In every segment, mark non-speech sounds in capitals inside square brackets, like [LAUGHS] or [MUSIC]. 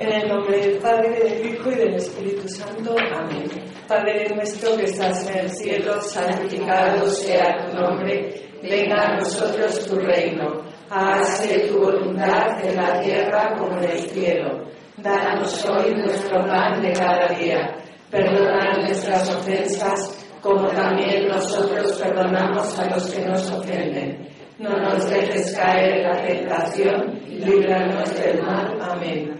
En el nombre del Padre, del Hijo y del Espíritu Santo. Amén. Padre nuestro que estás en el cielo, santificado sea tu nombre. Venga a nosotros tu reino. Hágase tu voluntad en la tierra como en el cielo. Danos hoy nuestro pan de cada día. Perdona nuestras ofensas como también nosotros perdonamos a los que nos ofenden. No nos dejes caer en la tentación, líbranos del mal. Amén.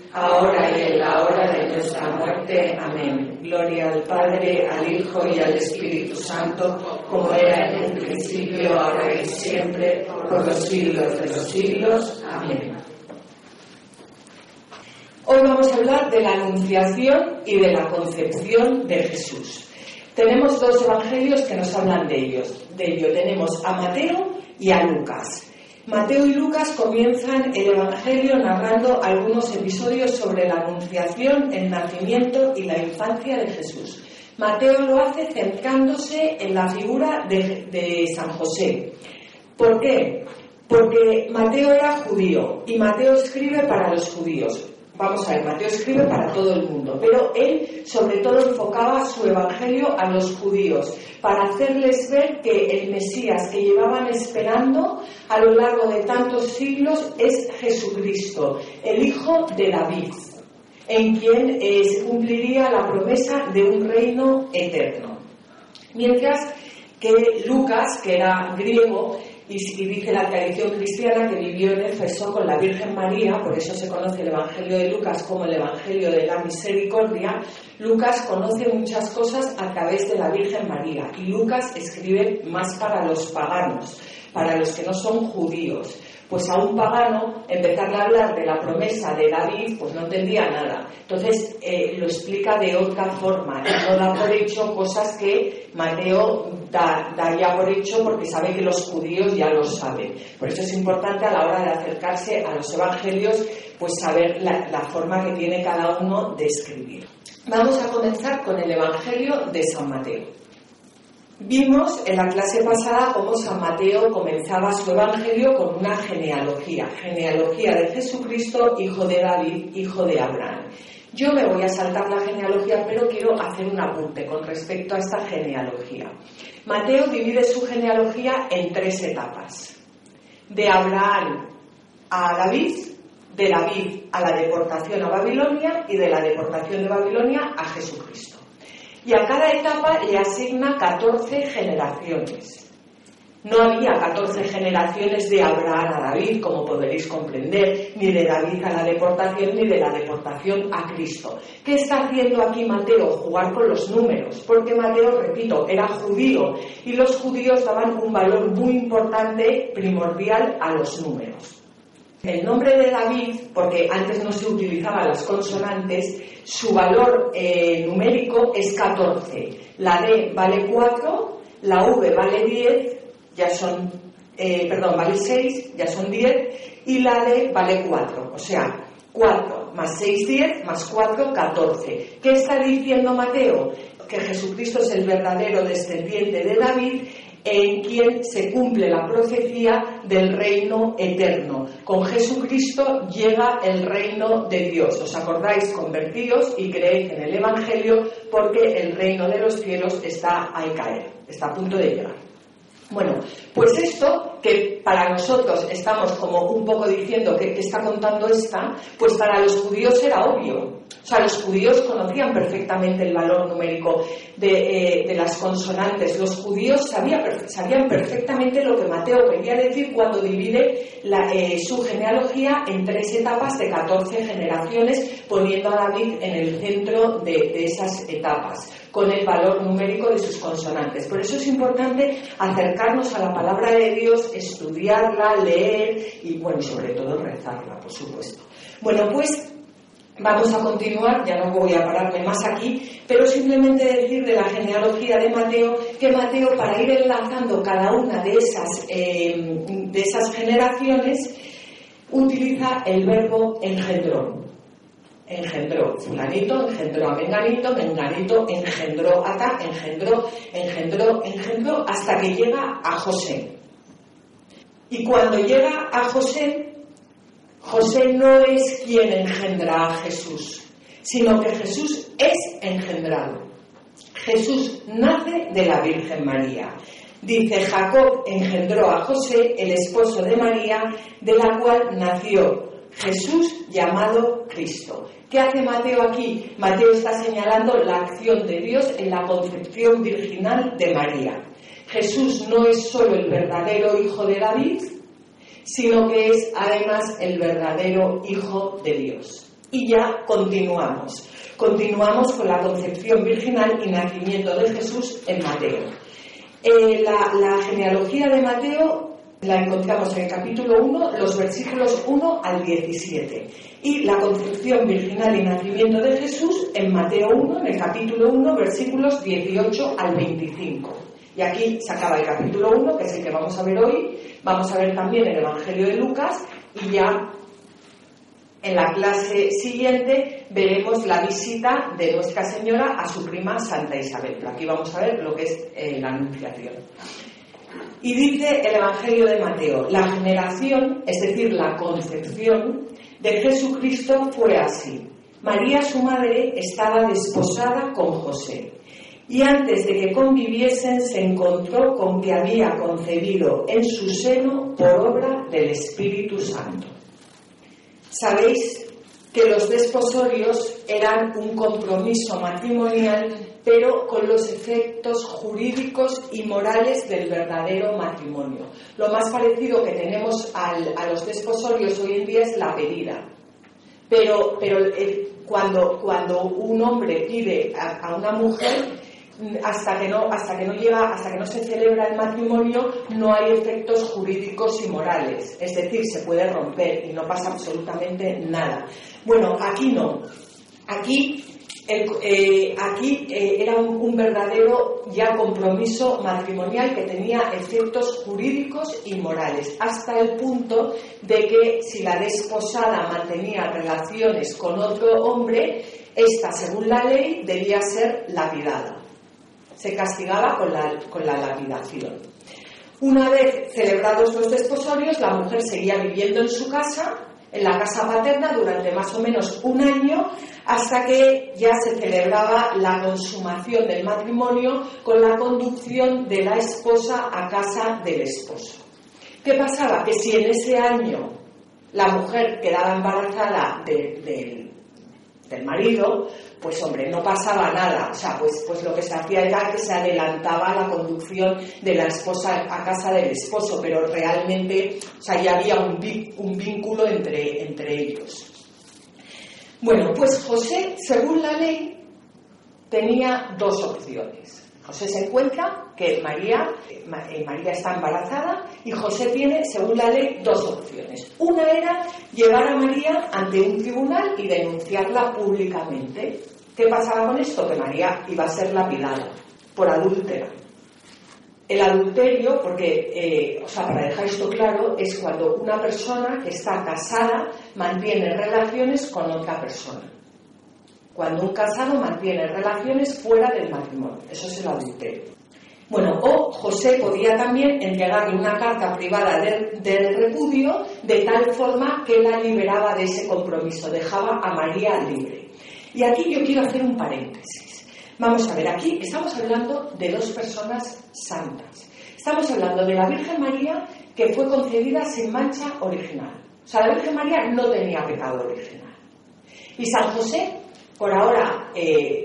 ahora y en la hora de nuestra muerte. Amén. Gloria al Padre, al Hijo y al Espíritu Santo, como era en un principio, ahora y siempre, por los siglos de los siglos. Amén. Hoy vamos a hablar de la Anunciación y de la concepción de Jesús. Tenemos dos evangelios que nos hablan de ellos. De ello tenemos a Mateo y a Lucas. Mateo y Lucas comienzan el Evangelio narrando algunos episodios sobre la anunciación, el nacimiento y la infancia de Jesús. Mateo lo hace centrándose en la figura de, de San José. ¿Por qué? Porque Mateo era judío y Mateo escribe para los judíos. Vamos a ver, Mateo escribe para todo el mundo, pero él sobre todo enfocaba su evangelio a los judíos, para hacerles ver que el Mesías que llevaban esperando a lo largo de tantos siglos es Jesucristo, el hijo de David, en quien se cumpliría la promesa de un reino eterno. Mientras que Lucas, que era griego, y, dice la tradición cristiana que vivió en Éfeso con la Virgen María, por eso se conoce el Evangelio de Lucas como el Evangelio de la Misericordia, Lucas conoce muchas cosas a través de la Virgen María y Lucas escribe más para los paganos, para los que no son judíos pues a un pagano empezarle a hablar de la promesa de David, pues no entendía nada. Entonces eh, lo explica de otra forma, no da por hecho cosas que Mateo da, ya por hecho porque sabe que los judíos ya lo saben. Por eso es importante a la hora de acercarse a los evangelios, pues saber la forma que tiene cada uno de escribir. Vamos a comenzar con el Evangelio de San Mateo. Vimos en la clase pasada cómo San Mateo comenzaba su evangelio con una genealogía, genealogía de Jesucristo, hijo de David, hijo de Abraham. Yo me voy a saltar la genealogía, pero quiero hacer un apunte con respecto a esta genealogía. Mateo divide su genealogía en tres etapas. De Abraham a David, de David a la deportación a Babilonia y de la deportación de Babilonia a Jesucristo y a cada etapa le asigna 14 generaciones. No había 14 generaciones de Abraham a David, como podréis comprender, ni de David a la deportación, ni de la deportación a Cristo. ¿Qué está haciendo aquí Mateo? Jugar con los números, porque Mateo, repito, era judío y los judíos daban un valor muy importante, primordial, a los números. El nombre de David, porque antes no se utilizaban las consonantes, su valor eh, numérico es 14. La D vale 4, la V vale 10, ya son, eh, perdón, vale 6, ya son 10, y la D vale 4. O sea, 4 más 6, 10, más 4, 14. ¿Qué está diciendo Mateo? Que Jesucristo es el verdadero descendiente de David en quien se cumple la profecía del reino eterno. Con Jesucristo llega el reino de Dios. ¿Os acordáis? Convertíos y creéis en el Evangelio porque el reino de los cielos está a caer, está a punto de llegar. Bueno, pues esto que para nosotros estamos como un poco diciendo que, está contando esta, pues para los judíos era obvio. O sea, los judíos conocían perfectamente el valor numérico de, eh, las consonantes. Los judíos sabían, perfectamente lo que Mateo quería decir cuando divide eh, su genealogía en tres etapas de 14 generaciones, poniendo a David en el centro de esas etapas con el valor numérico de sus consonantes. Por eso es importante acercarnos a la palabra de Dios, estudiarla, leer y, bueno, sobre todo rezarla, por supuesto. Bueno, pues Vamos a continuar, ya no voy a pararme más aquí, pero simplemente decir de la genealogía de Mateo que Mateo, para ir enlazando cada una de esas, eh, de esas generaciones, utiliza el verbo engendró engendró fulanito, engendró a menganito, menganito engendró a engendró, engendró, engendró, hasta que llega a José. Y cuando llega a José, José no es quien engendra a Jesús, sino que Jesús es engendrado. Jesús nace de la Virgen María. Dice, Jacob engendró a José, el esposo de María, de la cual nació Jesús llamado Cristo. ¿Qué hace Mateo aquí? Mateo está señalando la acción de Dios en la concepción virginal de María. Jesús no es solo el verdadero hijo de David, sino que es además el verdadero hijo de Dios. Y ya continuamos. Continuamos con la concepción virginal y nacimiento de Jesús en Mateo. Eh, la, la genealogía de Mateo la encontramos en el capítulo 1, los versículos 1 al 17. Y la concepción virginal y nacimiento de Jesús en Mateo 1, en el capítulo 1, versículos 18 al 25. Y aquí se acaba el capítulo 1, que es el que vamos a ver hoy. Vamos a ver también el Evangelio de Lucas y ya en la clase siguiente veremos la visita de Nuestra Señora a su prima Santa Isabel. Pero aquí vamos a ver lo que es eh, la anunciación. Y dice el Evangelio de Mateo, la generación, es decir, la concepción de Jesucristo fue así. María, su madre, estaba desposada con José. Y antes de que conviviesen se encontró con que había concebido en su seno por obra del Espíritu Santo. Sabéis que los desposorios eran un compromiso matrimonial pero con los efectos jurídicos y morales del verdadero matrimonio. Lo más parecido que tenemos a los desposorios hoy en día es la pedida. Pero, pero eh, cuando, cuando un hombre pide a, una mujer, hasta que no hasta que no llega hasta que no se celebra el matrimonio no hay efectos jurídicos y morales es decir se puede romper y no pasa absolutamente nada bueno aquí no aquí eh, aquí eh, era un, verdadero ya compromiso matrimonial que tenía efectos jurídicos y morales, hasta el punto de que si la desposada mantenía relaciones con otro hombre, esta, según la ley, debía ser lapidada. Se castigaba con la, con la lapidación. Una vez celebrados los desposorios, la mujer seguía viviendo en su casa en la casa paterna durante más o menos un año hasta que ya se celebraba la consumación del matrimonio con la conducción de la esposa a casa del esposo. ¿Qué pasaba? Que si en ese año la mujer quedaba embarazada del marido, pues hombre, no pasaba nada. O sea, pues, pues lo que se hacía era que se adelantaba la conducción de la esposa a casa del esposo, pero realmente, o ya había un, un vínculo entre, entre ellos. Bueno, pues José, según la ley, tenía dos opciones. José se encuentra que María, eh, María está embarazada y José tiene, según la ley, dos opciones. Una era llevar a María ante un tribunal y denunciarla públicamente. ¿Qué pasaba con esto? Que María iba a ser lapidada por adúltera. El adulterio, porque, eh, o sea, para dejar esto claro, es cuando una persona que está casada mantiene relaciones con otra persona. Cuando un casado mantiene relaciones fuera del matrimonio. Eso es el adulterio. Bueno, o José podía también entregarle una carta privada del repudio de tal forma que la liberaba de ese compromiso, dejaba a María libre. Y aquí yo quiero hacer un paréntesis. Vamos a ver, aquí estamos hablando de dos personas santas. Estamos hablando de la Virgen María que fue concebida sin mancha original. O sea, la Virgen María no tenía pecado original. Y San José, por ahora, eh,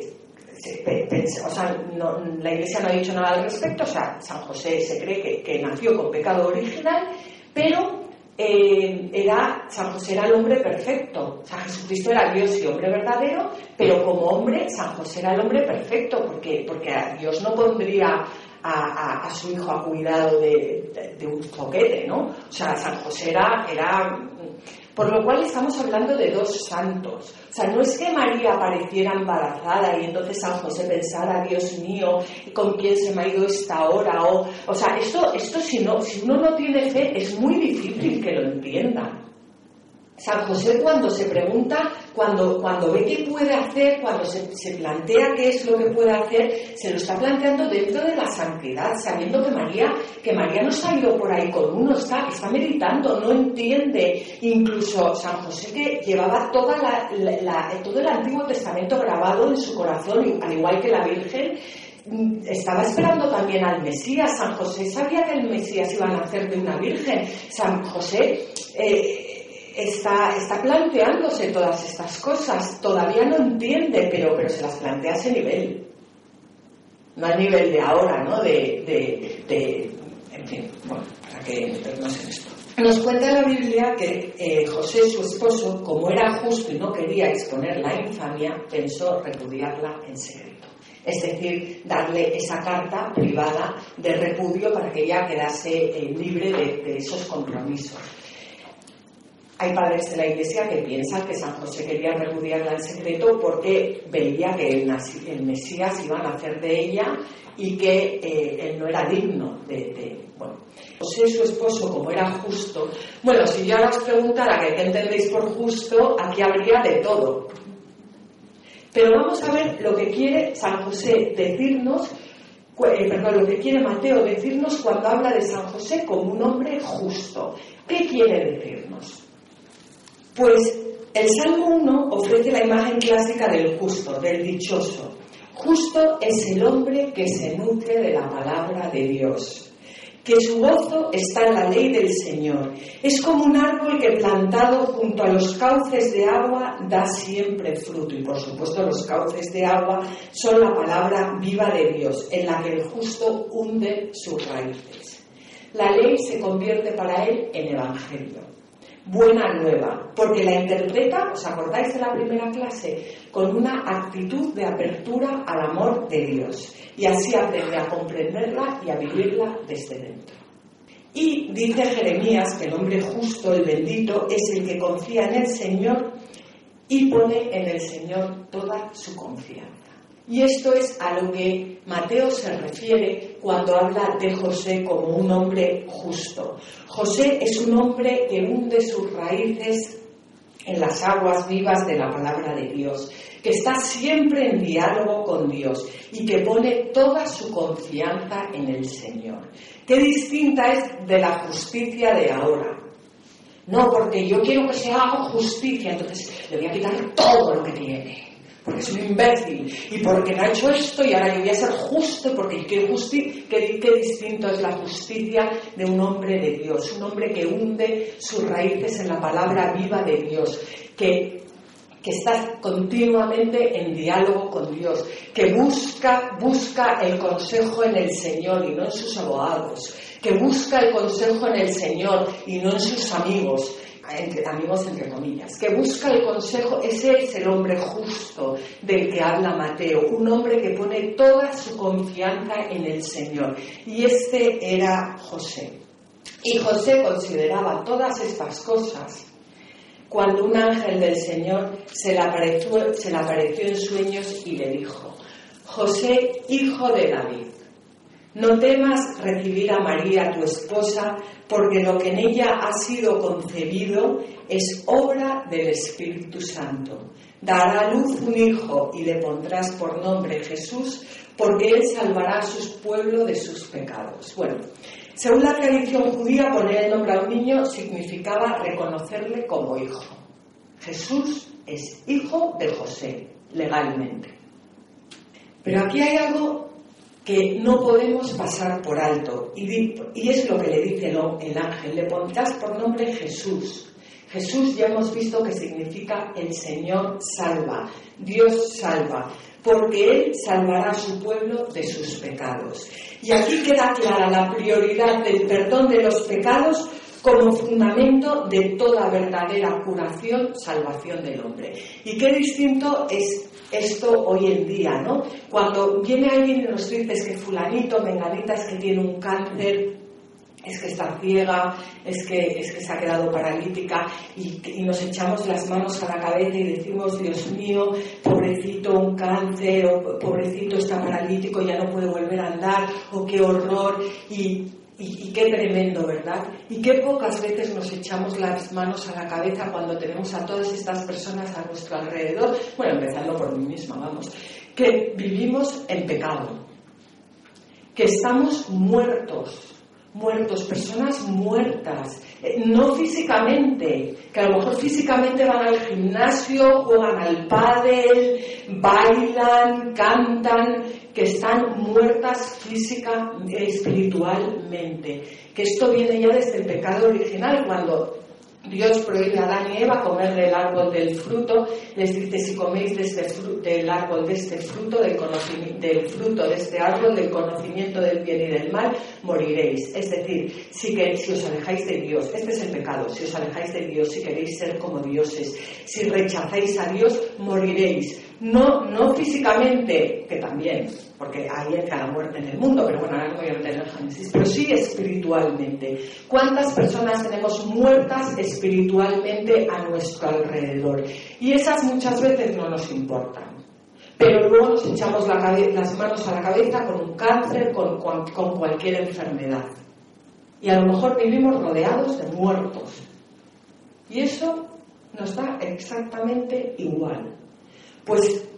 o sea, la Iglesia no ha dicho nada al respecto, o sea, San José se cree que, nació con pecado original, pero eh, era, San José era el hombre perfecto. O sea, Jesucristo era Dios y hombre verdadero, pero como hombre, San José era el hombre perfecto, porque, porque Dios no pondría a, su hijo a cuidado de, un zoquete, ¿no? O sea, San José era, era por lo cual estamos hablando de dos santos. O sea, no es que María apareciera embarazada y entonces San José pensara, Dios mío, ¿con quién se me ha ido esta hora? O, o sea, esto, esto si, no, si uno no tiene fe es muy difícil que lo entienda. San José cuando se pregunta, cuando, cuando ve qué puede hacer, cuando se, plantea qué es lo que puede hacer, se lo está planteando dentro de la santidad, sabiendo que María, que María no se ha ido por ahí con uno, está, está meditando, no entiende. Incluso San José que llevaba todo el Antiguo Testamento grabado en su corazón, al igual que la Virgen, mm, estaba esperando también al Mesías. San José sabía que el Mesías iba a nacer de una virgen. San José eh, está, está planteándose todas estas cosas. Todavía no entiende, pero, pero se las plantea a ese nivel. No a nivel de ahora, ¿no? De, de, en fin, bueno, para que en esto. Nos cuenta la Biblia que eh, José, su esposo, como era justo y no quería exponer la infamia, pensó repudiarla en secreto. Es decir, darle esa carta privada de repudio para que ella quedase eh, libre de esos compromisos. Hay padres de la Iglesia que piensan que San José quería repudiarla en secreto porque veía que el, Mesías iba a nacer de ella y que eh, él no era digno de, Bueno, José, su esposo, como era justo... Bueno, si yo ahora os preguntara qué entendéis por justo, aquí habría de todo. Pero vamos a ver lo que quiere San José decirnos eh, perdón, lo que quiere Mateo decirnos cuando habla de San José como un hombre justo. ¿Qué quiere decirnos? Pues el Salmo 1 ofrece la imagen clásica del justo, del dichoso. Justo es el hombre que se nutre de la palabra de Dios, que su gozo está en la ley del Señor. Es como un árbol que plantado junto a los cauces de agua da siempre fruto. Y por supuesto los cauces de agua son la palabra viva de Dios, en la que el justo hunde sus raíces. La ley se convierte para él en evangelio buena nueva, porque la interpreta, ¿os acordáis de la primera clase? Con una actitud de apertura al amor de Dios y así aprende a comprenderla y a vivirla desde dentro. Y dice Jeremías que el hombre justo, el bendito, es el que confía en el Señor y pone en el Señor toda su confianza. Y esto es a lo que Mateo se refiere cuando habla de José como un hombre justo. José es un hombre que hunde sus raíces en las aguas vivas de la palabra de Dios, que está siempre en diálogo con Dios y que pone toda su confianza en el Señor. Qué distinta es de la justicia de ahora. No, porque yo quiero que se haga justicia, entonces le voy a quitar todo lo que tiene porque es un imbécil. Y porque ha hecho esto y ahora yo voy a ser justo porque qué, qué, qué distinto es la justicia de un hombre de Dios, un hombre que hunde sus raíces en la palabra viva de Dios, que, que está continuamente en diálogo con Dios, que busca, busca el consejo en el Señor y no en sus abogados, que busca el consejo en el Señor y no en sus amigos, entre amigos entre comillas, que busca el consejo, ese es el hombre justo del que habla Mateo, un hombre que pone toda su confianza en el Señor. Y este era José. Y José consideraba todas estas cosas cuando un ángel del Señor se le apareció, se le apareció en sueños y le dijo, José, hijo de David, no temas recibir a María, tu esposa, porque lo que en ella ha sido concebido es obra del Espíritu Santo. Dará a luz un hijo y le pondrás por nombre Jesús, porque él salvará a su pueblo de sus pecados. Bueno, según la tradición judía, poner el nombre a un niño significaba reconocerle como hijo. Jesús es hijo de José, legalmente. Pero aquí hay algo que no podemos pasar por alto. Y, es lo que le dice el, ángel, le pondrás por nombre Jesús. Jesús ya hemos visto que significa el Señor salva, Dios salva, porque Él salvará a su pueblo de sus pecados. Y aquí queda clara la prioridad del perdón de los pecados como fundamento de toda verdadera curación, salvación del hombre. Y qué distinto es esto hoy en día, ¿no? Cuando viene alguien y nos dice que fulanito, menganita, es que tiene un cáncer, es que está ciega, es que, es que se ha quedado paralítica y, nos echamos las manos a la cabeza y decimos, Dios mío, pobrecito un cáncer, o pobrecito está paralítico, ya no puede volver a andar, o qué horror. Y y, qué tremendo, ¿verdad? Y qué pocas veces nos echamos las manos a la cabeza cuando tenemos a todas estas personas a nuestro alrededor, bueno, empezando por mí misma, vamos, que vivimos en pecado, que estamos muertos, muertos, personas muertas, eh, no físicamente, que a lo mejor físicamente van al gimnasio, juegan al pádel, bailan, cantan, que están muertas física y espiritualmente. Que esto viene ya desde el pecado original, cuando Dios prohíbe a Adán y Eva comer del árbol del fruto, les dice si coméis de este del árbol de este fruto, del, del fruto de este árbol, del conocimiento del bien y del mal, moriréis. Es decir, si, que, si os alejáis de Dios, este es el pecado, si os alejáis de Dios, si queréis ser como dioses, si rechazáis a Dios, moriréis. No, no físicamente, que también, porque ahí entra la muerte en el mundo, pero bueno, ahora no voy a el Génesis, pero sí espiritualmente. ¿Cuántas personas tenemos muertas espiritualmente a nuestro alrededor? Y esas muchas veces no nos importan. Pero luego nos echamos las manos a la cabeza con un cáncer, con, con cualquier enfermedad. Y a lo mejor vivimos rodeados de muertos. Y eso nos da exactamente igual. Pues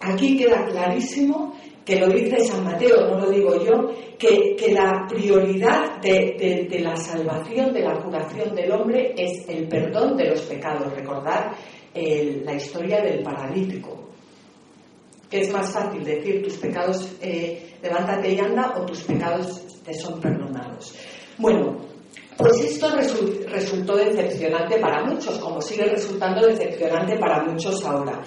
aquí queda clarísimo que lo dice San Mateo, no lo digo yo, que, la prioridad de, la salvación, de la curación del hombre es el perdón de los pecados. Recordar la historia del paralítico, que es más fácil decir tus pecados, eh, levántate y anda, o tus pecados te son perdonados. Bueno, pues esto resultó decepcionante para muchos, como sigue resultando decepcionante para muchos ahora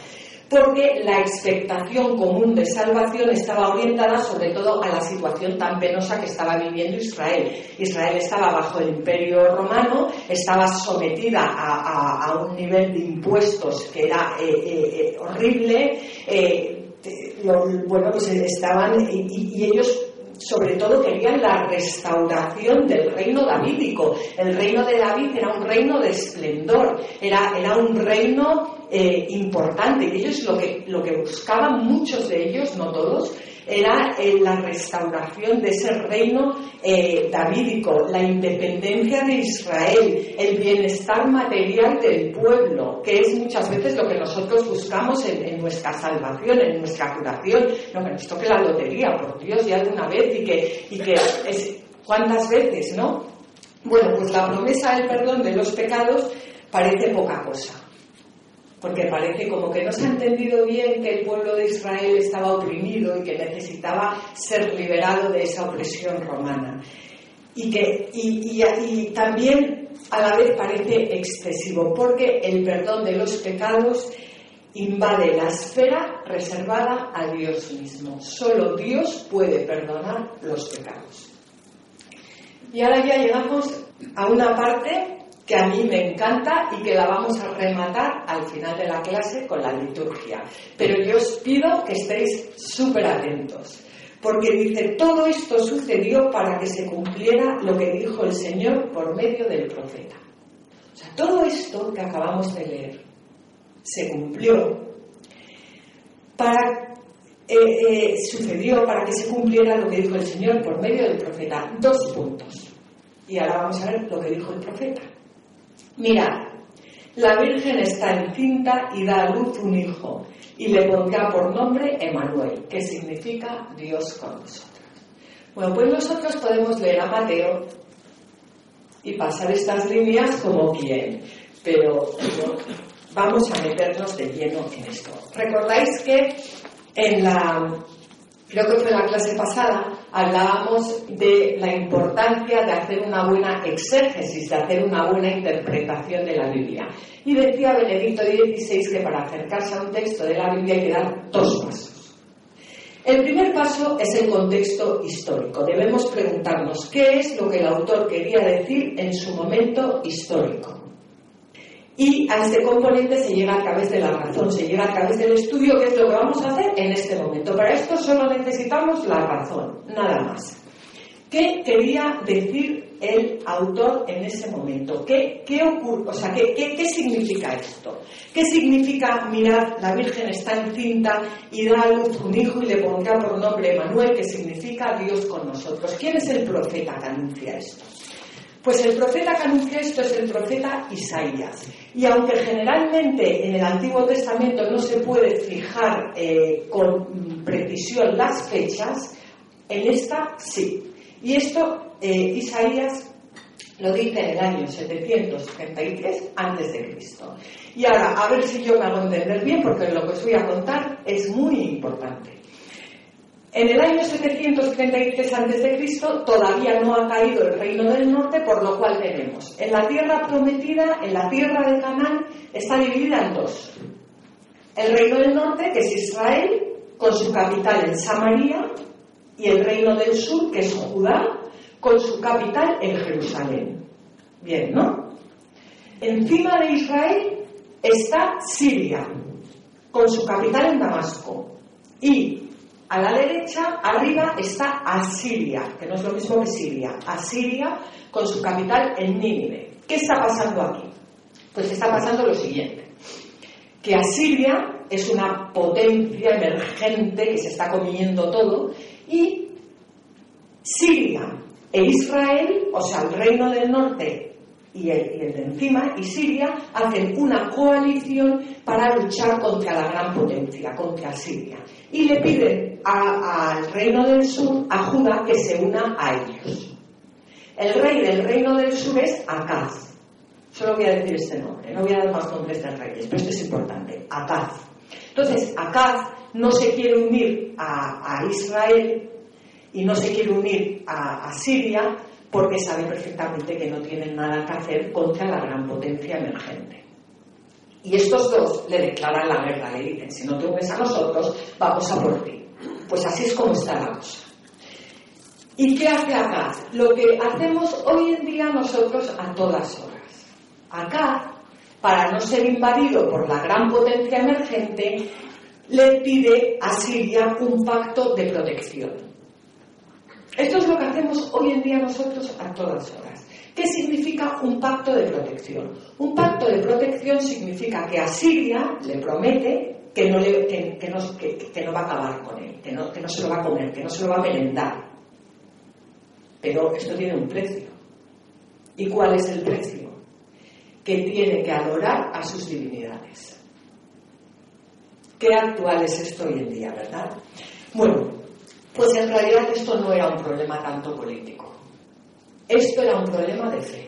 porque la expectación común de salvación estaba orientada sobre todo a la situación tan penosa que estaba viviendo Israel. Israel estaba bajo el imperio romano, estaba sometida a, un nivel de impuestos que era eh, eh, eh, horrible, bueno, pues estaban, y ellos sobre todo querían la restauración del reino davídico. El reino de David era un reino de esplendor, era, era un reino eh, importante. Y ellos lo que, lo que buscaban, muchos de ellos, no todos, era eh, la restauración de ese reino eh, davídico, la independencia de Israel, el bienestar material del pueblo, que es muchas veces lo que nosotros buscamos en, nuestra salvación, en nuestra curación. No, que nos toque la lotería, por Dios, ya de una vez y que, y que ¿cuántas veces, no? Bueno, pues la promesa del perdón de los pecados parece poca cosa porque parece como que no se ha entendido bien que el pueblo de Israel estaba oprimido y que necesitaba ser liberado de esa opresión romana. Y, que, y, también a la vez parece excesivo, porque el perdón de los pecados invade la esfera reservada a Dios mismo. Solo Dios puede perdonar los pecados. Y ahora ya llegamos a una parte que a mí me encanta y que la vamos a rematar al final de la clase con la liturgia. Pero yo os pido que estéis súper atentos, porque dice, todo esto sucedió para que se cumpliera lo que dijo el Señor por medio del profeta. O sea, todo esto que acabamos de leer se cumplió para eh, eh, sucedió para que se cumpliera lo que dijo el Señor por medio del profeta. Dos puntos. Y ahora vamos a ver lo que dijo el profeta. Mira, la Virgen está encinta y da a luz un hijo y le pondrá por nombre Emanuel, que significa Dios con nosotros. Bueno, pues nosotros podemos leer a Mateo y pasar estas líneas como bien, pero vamos a meternos de lleno en esto. Recordáis que en la Creo que fue en la clase pasada, hablábamos de la importancia de hacer una buena exégesis, de hacer una buena interpretación de la Biblia. Y decía Benedicto XVI que para acercarse a un texto de la Biblia hay que dar dos pasos. El primer paso es el contexto histórico. Debemos preguntarnos qué es lo que el autor quería decir en su momento histórico. Y a este componente se llega a través de la razón, se llega a través del estudio, que es lo que vamos a hacer en este momento. Para esto solo necesitamos la razón, nada más. ¿Qué quería decir el autor en ese momento? ¿Qué, qué ocurre? O sea, ¿qué, qué, significa esto? ¿Qué significa, mirad, la Virgen está encinta y da a luz un hijo y le pondrá por nombre Emanuel, que significa Dios con nosotros? ¿Quién es el profeta que anuncia esto? Pues el profeta que anuncia esto es el profeta Isaías. Y aunque generalmente en el Antiguo Testamento no se puede fijar eh, con precisión las fechas, en esta sí. Y esto eh, Isaías lo dice en el año 733 a.C. Y ahora, a ver si yo me hago entender bien, porque lo que os voy a contar es muy importante. En el año 733 a.C. todavía no ha caído el reino del norte, por lo cual tenemos en la tierra prometida, en la tierra de Canaán, está dividida en dos. El reino del norte, que es Israel, con su capital en Samaria, y el reino del sur, que es Judá, con su capital en Jerusalén. Bien, ¿no? Encima de Israel está Siria, con su capital en Damasco. Y a la derecha, arriba, está Asiria, que no es lo mismo que Siria. Asiria con su capital en Nínive. ¿Qué está pasando aquí? Pues está pasando lo siguiente. Que Asiria es una potencia emergente que se está comiendo todo y Siria e Israel, o sea, el reino del norte y el, de encima, y Siria, hacen una coalición para luchar contra la gran potencia, contra Siria. Y le piden al reino del sur, a Judá, que se una a ellos. El rey del reino del sur es Acaz. Solo voy a decir este nombre, no voy a dar más nombres de reyes, pero esto es importante. Acaz. Entonces, Acaz no se quiere unir a, Israel y no se quiere unir a Siria porque sabe perfectamente que no tienen nada que hacer contra la gran potencia emergente. Y estos dos le declaran la guerra, le dicen, si no te unes a nosotros, vamos a por ti. Pues así es como está la cosa. ¿Y qué hace acá? Lo que hacemos hoy en día nosotros a todas horas. Acá, para no ser invadido por la gran potencia emergente, le pide a Siria un pacto de protección. Esto es lo que hacemos hoy en día nosotros a todas horas. ¿Qué significa un pacto de protección? Un pacto de protección significa que a Siria le promete que no, no, va a acabar con él, que no, que no se lo va a comer, que no se lo va a merendar. Pero esto tiene un precio. ¿Y cuál es el precio? Que tiene que adorar a sus divinidades. Qué actual es esto hoy en día, ¿verdad? Bueno, pues en realidad esto no era un problema tanto político. Esto era un problema de fe.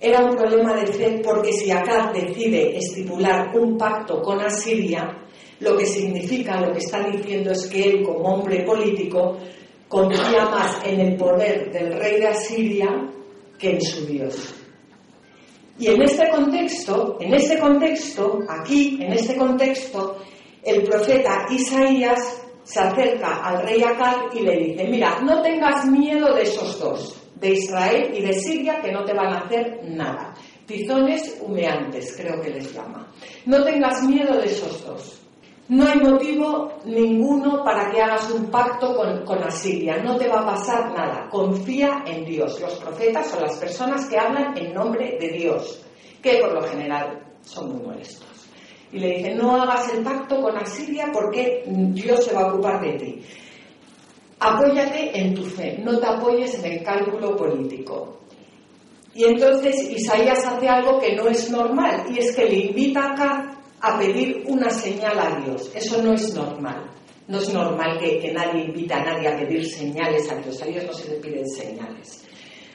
Era un problema de fe porque si acá decide estipular un pacto con Asiria, lo que significa, lo que está diciendo es que él como hombre político confía más en el poder del rey de Asiria que en su Dios. Y en este contexto, en este contexto, aquí, en este contexto, el profeta Isaías se acerca al rey Acab y le dice, mira, no tengas miedo de esos dos, de Israel y de Siria, que no te van a hacer nada. Tizones humeantes, creo que les llama. No tengas miedo de esos dos. No hay motivo ninguno para que hagas un pacto con, con, Asiria. No te va a pasar nada. Confía en Dios. Los profetas son las personas que hablan en nombre de Dios, que por lo general son muy molestos y le dice, no hagas el pacto con Asiria porque Dios se va a ocupar de ti. Apóyate en tu fe, no te apoyes en el cálculo político. Y entonces Isaías hace algo que no es normal, y es que le invita acá a pedir una señal a Dios. Eso no es normal. No es normal que, que nadie invita a nadie a pedir señales a Dios. A Dios no se le piden señales.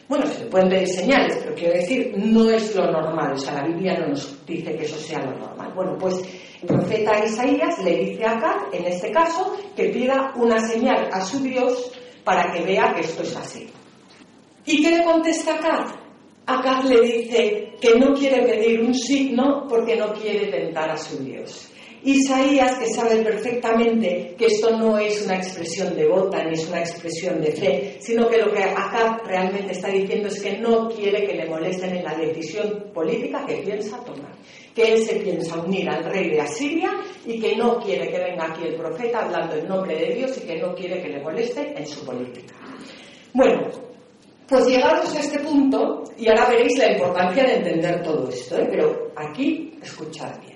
Bueno, se pueden pedir señales, pero quiero decir, no es lo normal. O sea, la Biblia no nos dice que eso sea lo normal. Bueno, pues el profeta Isaías le dice a Acaz, en este caso, que pida una señal a su Dios para que vea que esto es así. ¿Y qué le contesta? Acaz le dice que no quiere pedir un signo porque no quiere tentar a su Dios. Isaías, que sabe perfectamente que esto no es una expresión devota ni es una expresión de fe, sino que lo que acá realmente está diciendo es que no quiere que le molesten en la decisión política que piensa tomar. Que él se piensa unir al rey de Asiria y que no quiere que venga aquí el profeta hablando en nombre de Dios y que no quiere que le moleste en su política. Bueno, pues llegados a este punto, y ahora veréis la importancia de entender todo esto, ¿eh? pero aquí escuchad bien.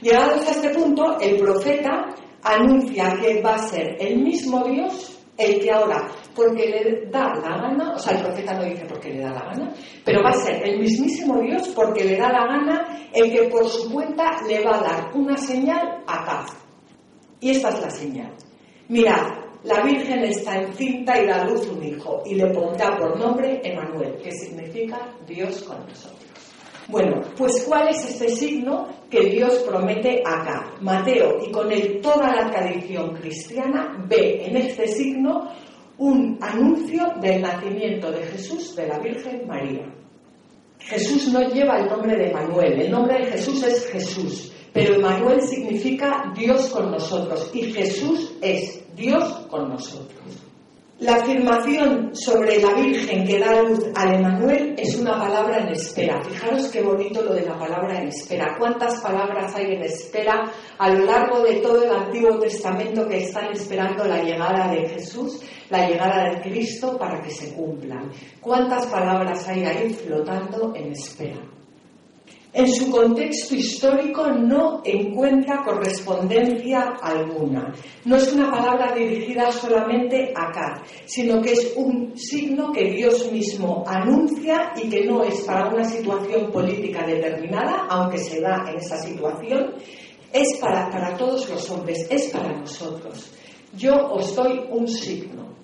Llegados a este punto, el profeta anuncia que va a ser el mismo Dios el que ahora, porque le da la gana, o sea, el profeta no dice porque le da la gana, pero va a ser el mismísimo Dios porque le da la gana el que por su cuenta le va a dar una señal a Caz. Y esta es la señal. Mirad, la Virgen está encinta y da luz un hijo, y le pondrá por nombre Emanuel, que significa Dios con nosotros. Bueno, pues ¿cuál es este signo que Dios promete acá? Mateo, y con él toda la tradición cristiana, ve en este signo un anuncio del nacimiento de Jesús de la Virgen María. Jesús no lleva el nombre de Manuel, el nombre de Jesús es Jesús, pero Manuel significa Dios con nosotros y Jesús es Dios con nosotros. La afirmación sobre la Virgen que da luz al Emanuel es una palabra en espera. Fijaros qué bonito lo de la palabra en espera. ¿Cuántas palabras hay en espera a lo largo de todo el Antiguo Testamento que están esperando la llegada de Jesús, la llegada de Cristo para que se cumplan? ¿Cuántas palabras hay ahí flotando en espera? En su contexto histórico no encuentra correspondencia alguna. No es una palabra dirigida solamente a acá, sino que es un signo que Dios mismo anuncia y que no es para una situación política determinada, aunque se da en esa situación, es para, para todos los hombres, es para nosotros. Yo os doy un signo,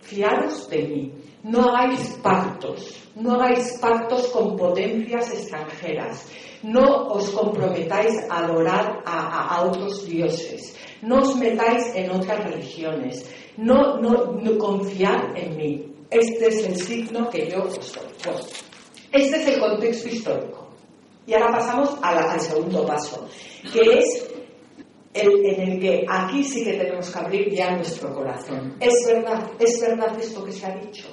fiaros de mí. No hagáis pactos, no hagáis pactos con potencias extranjeras, no os comprometáis a adorar a, otros dioses, no os metáis en otras religiones, no, no, confiad en mí. Este es el signo que yo os doy. este es el contexto histórico. Y ahora pasamos al segundo paso, que es el, en el que aquí sí que tenemos que abrir ya nuestro corazón. Es verdad, es verdad esto que se ha dicho.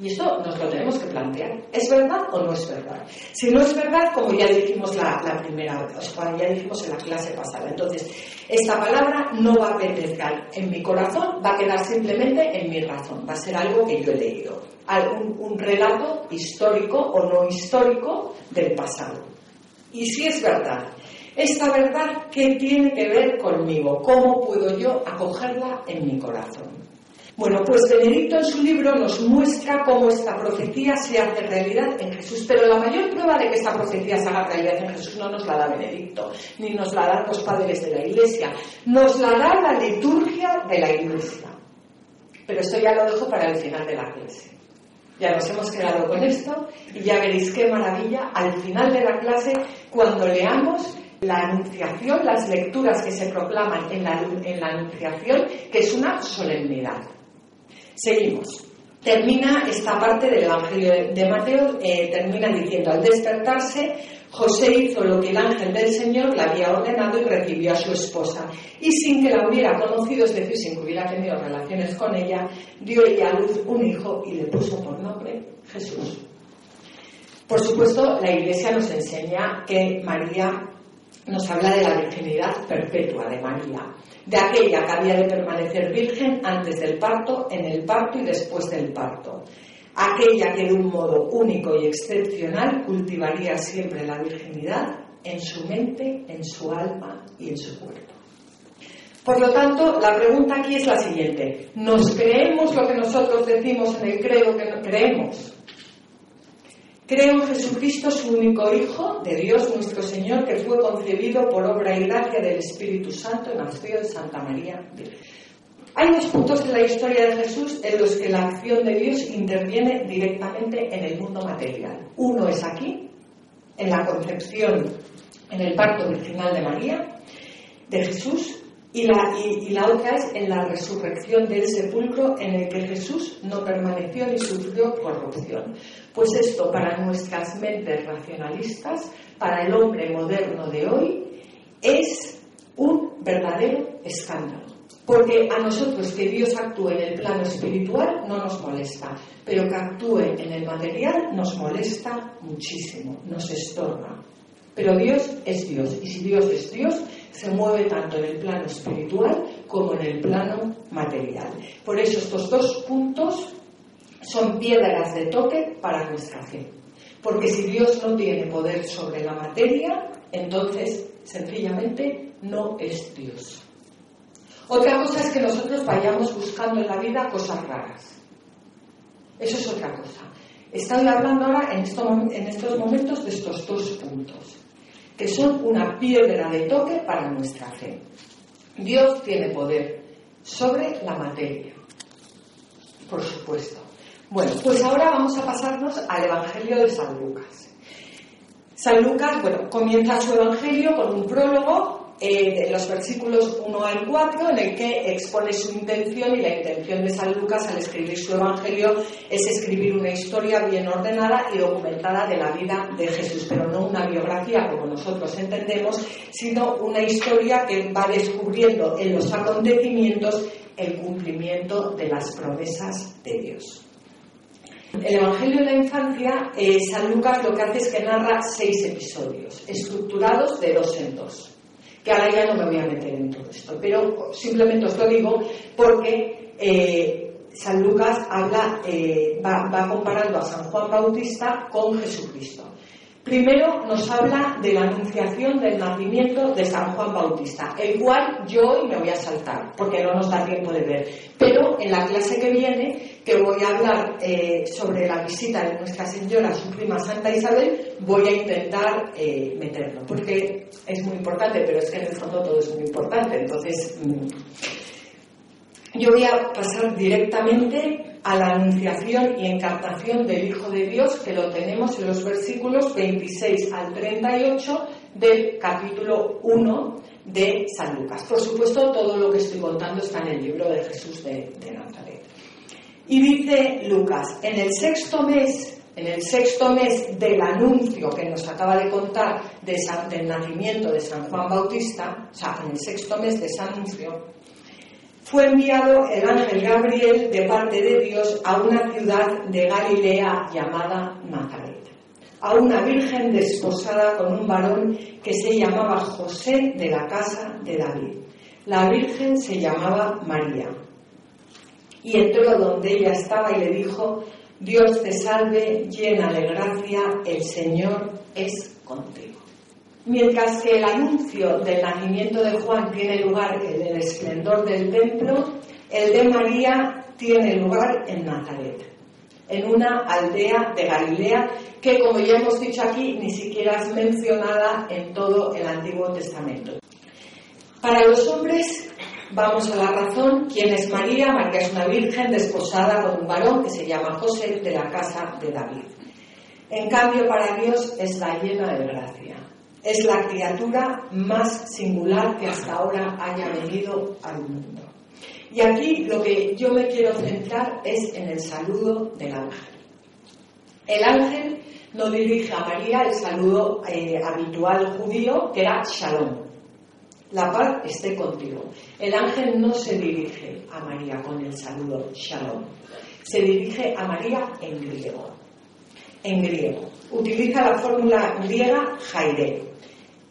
Y esto nos lo tenemos que plantear. ¿Es verdad o no es verdad? Si no es verdad, como ya dijimos la, primera, o ya dijimos en la clase pasada, entonces esta palabra no va a penetrar en mi corazón, va a quedar simplemente en mi razón, va a ser algo que yo he leído, un, un relato histórico o no histórico del pasado. Y si es verdad, esta verdad, ¿qué tiene que ver conmigo? ¿Cómo puedo yo acogerla en mi corazón? Bueno, pues Benedicto en su libro nos muestra cómo esta profecía se hace realidad en Jesús, pero la mayor prueba de que esta profecía se haga realidad en Jesús no nos la da Benedicto, ni nos la dan los padres de la Iglesia, nos la da la liturgia de la Iglesia. Pero esto ya lo dejo para el final de la clase. Ya nos hemos quedado con esto y ya veréis qué maravilla al final de la clase cuando leamos la anunciación, las lecturas que se proclaman en la, en la anunciación, que es una solemnidad. Seguimos. Termina esta parte del Evangelio de Mateo, eh, termina diciendo, al despertarse, José hizo lo que el ángel del Señor le había ordenado y recibió a su esposa. Y sin que la hubiera conocido, es decir, sin que hubiera tenido relaciones con ella, dio ella a luz un hijo y le puso por nombre Jesús. Por supuesto, la Iglesia nos enseña que María nos habla de la virginidad perpetua de María de aquella que había de permanecer virgen antes del parto, en el parto y después del parto. Aquella que de un modo único y excepcional cultivaría siempre la virginidad en su mente, en su alma y en su cuerpo. Por lo tanto, la pregunta aquí es la siguiente. ¿Nos creemos lo que nosotros decimos en el credo que no creemos? Creo en Jesucristo, su único Hijo, de Dios nuestro Señor, que fue concebido por obra y gracia del Espíritu Santo, nació de Santa María Hay dos puntos en la historia de Jesús en los que la acción de Dios interviene directamente en el mundo material. Uno es aquí, en la concepción, en el parto virginal de María, de Jesús, y la, y, la, otra es en la resurrección del sepulcro en el que Jesús no permaneció ni sufrió corrupción. Pues esto para nuestras mentes racionalistas, para el hombre moderno de hoy, es un verdadero escándalo. Porque a nosotros que Dios actúe en el plano espiritual no nos molesta, pero que actúe en el material nos molesta muchísimo, nos estorba. Pero Dios es Dios, y si Dios es Dios, se mueve tanto en el plano espiritual como en el plano material. Por eso estos dos puntos son piedras de toque para nuestra fe. Porque si Dios no tiene poder sobre la materia, entonces sencillamente no es Dios. Otra cosa es que nosotros vayamos buscando en la vida cosas raras. Eso es otra cosa. Estoy hablando ahora en, en estos momentos de estos dos puntos que son una piedra de toque para nuestra fe. Dios tiene poder sobre la materia, por supuesto. Bueno, pues ahora vamos a pasarnos al Evangelio de San Lucas. San Lucas, bueno, comienza su Evangelio con un prólogo eh, los versículos 1 al 4, en el que expone su intención y la intención de San Lucas al escribir su Evangelio es escribir una historia bien ordenada y documentada de la vida de Jesús, pero no una biografía como nosotros entendemos, sino una historia que va descubriendo en los acontecimientos el cumplimiento de las promesas de Dios. El Evangelio de la Infancia, eh, San Lucas lo que hace es que narra seis episodios, estructurados de dos en dos que ahora ya no me voy a meter en todo esto, pero simplemente os lo digo porque eh, San Lucas habla, eh, va, va comparando a San Juan Bautista con Jesucristo. Primero nos habla de la anunciación del nacimiento de San Juan Bautista, el cual yo hoy me voy a saltar, porque no nos da tiempo de ver. Pero en la clase que viene, que voy a hablar eh, sobre la visita de Nuestra Señora, su prima Santa Isabel, voy a intentar eh, meterlo, porque es muy importante, pero es que en el fondo todo es muy importante. Entonces, mm, yo voy a pasar directamente a la anunciación y encarnación del Hijo de Dios, que lo tenemos en los versículos 26 al 38 del capítulo 1 de San Lucas. Por supuesto, todo lo que estoy contando está en el libro de Jesús de, Nazaret. Y dice Lucas, en el sexto mes en el sexto mes del anuncio que nos acaba de contar del nacimiento de San Juan Bautista, o sea, en el sexto mes de ese anuncio, fue enviado el ángel Gabriel de parte de Dios a una ciudad de Galilea llamada Nazaret, a una virgen desposada con un varón que se llamaba José de la casa de David. La virgen se llamaba María. Y entró donde ella estaba y le dijo, Dios te salve, llena de gracia, el Señor es contigo. Mientras que el anuncio del nacimiento de Juan tiene lugar en el esplendor del templo, el de María tiene lugar en Nazaret, en una aldea de Galilea que, como ya hemos dicho aquí, ni siquiera es mencionada en todo el Antiguo Testamento. Para los hombres, vamos a la razón, ¿quién es María? María es una virgen desposada con un varón que se llama José de la casa de David. En cambio, para Dios es la llena de gracia. Es la criatura más singular que hasta ahora haya venido al mundo. Y aquí lo que yo me quiero centrar es en el saludo del ángel. El ángel no dirige a María el saludo eh, habitual judío, que era shalom. La paz esté contigo. El ángel no se dirige a María con el saludo shalom. Se dirige a María en griego. En griego. Utiliza la fórmula griega jaire,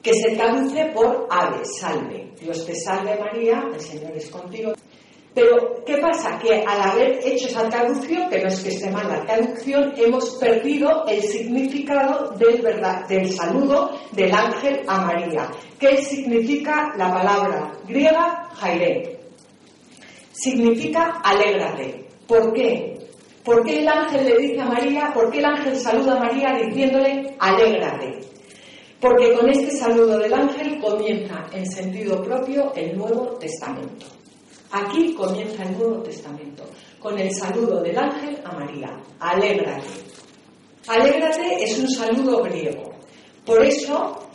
que se traduce por ave, salve. Dios te salve María, el Señor es contigo. Pero, ¿qué pasa? Que al haber hecho esa traducción, que no es que esté mal la traducción, hemos perdido el significado del, saludo del ángel a María. ¿Qué significa la palabra griega jaire? Significa alégrate. ¿Por qué? ¿Por qué el ángel le dice a María, por qué el ángel saluda a María diciéndole alégrate? Porque con este saludo del ángel comienza en sentido propio el Nuevo Testamento. Aquí comienza el Nuevo Testamento, con el saludo del ángel a María. Alégrate. Alégrate es un saludo griego. Por eso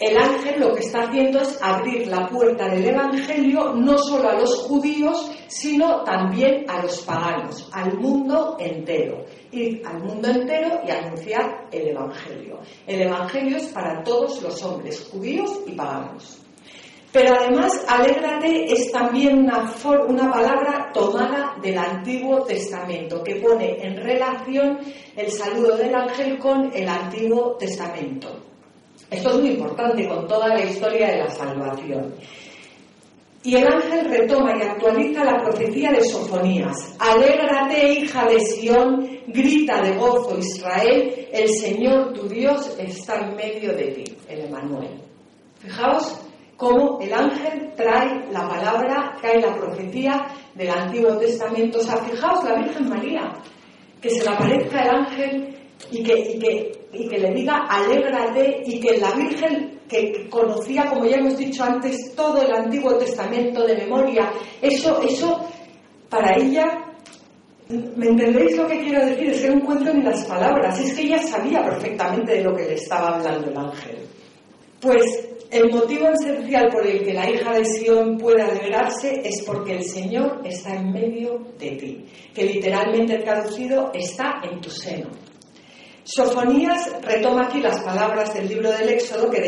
el ángel lo que está haciendo es abrir la puerta del Evangelio no solo a los judíos, sino también a los paganos, al mundo entero. Ir al mundo entero y anunciar el Evangelio. El Evangelio es para todos los hombres, judíos y paganos. Pero además, alégrate es también una, una palabra tomada del Antiguo Testamento, que pone en relación el saludo del ángel con el Antiguo Testamento. Esto es muy importante con toda la historia de la salvación. Y el ángel retoma y actualiza la profecía de Sofonías. Alégrate, hija de Sión, grita de gozo Israel, el Señor tu Dios está en medio de ti, el Emanuel. Fijaos cómo el ángel trae la palabra, trae la profecía del Antiguo Testamento. O sea, fijaos la Virgen María, que se le aparezca el ángel y que, y que, le diga alégrate y que la Virgen que conocía, como ya hemos dicho antes, todo el Antiguo Testamento de memoria, eso, eso para ella, ¿me entendéis lo que quiero decir? Es que no encuentro ni las palabras, es que ella sabía perfectamente de lo que le estaba hablando el ángel. Pues el motivo esencial por el que la hija de Sión puede alegrarse es porque el Señor está en medio de ti, que literalmente traducido está en tu seno. Sofonías retoma aquí las palabras del libro del Éxodo que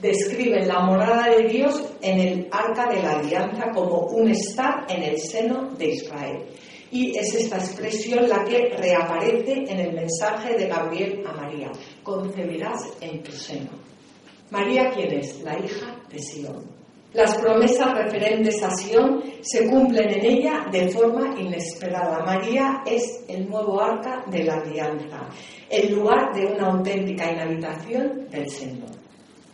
describen la morada de Dios en el arca de la alianza como un estar en el seno de Israel. Y es esta expresión la que reaparece en el mensaje de Gabriel a María. Concebirás en tu seno. María, ¿quién es? La hija de Sión. Las promesas referentes a Sion se cumplen en ella de forma inesperada. María es el nuevo arca de la alianza, el lugar de una auténtica inhabitación del Señor.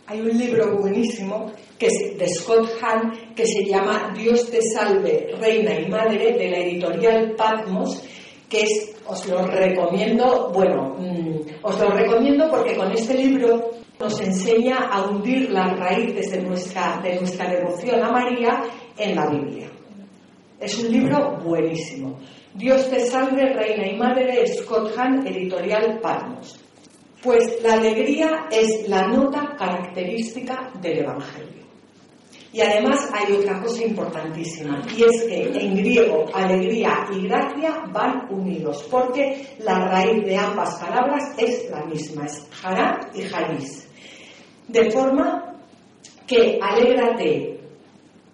Hay un libro buenísimo que es de Scott Hahn que se llama Dios te salve, reina y madre de la editorial Patmos, que es, os lo recomiendo, bueno, mm, os lo recomiendo porque con este libro nos enseña a hundir las raíces de nuestra, de nuestra devoción a María en la Biblia. Es un libro buenísimo. Dios te salve, Reina y Madre, Scott Hahn, editorial Palmos. Pues la alegría es la nota característica del Evangelio. Y además hay otra cosa importantísima, y es que en griego alegría y gracia van unidos, porque la raíz de ambas palabras es la misma, es jará y jaris. De forma que alégrate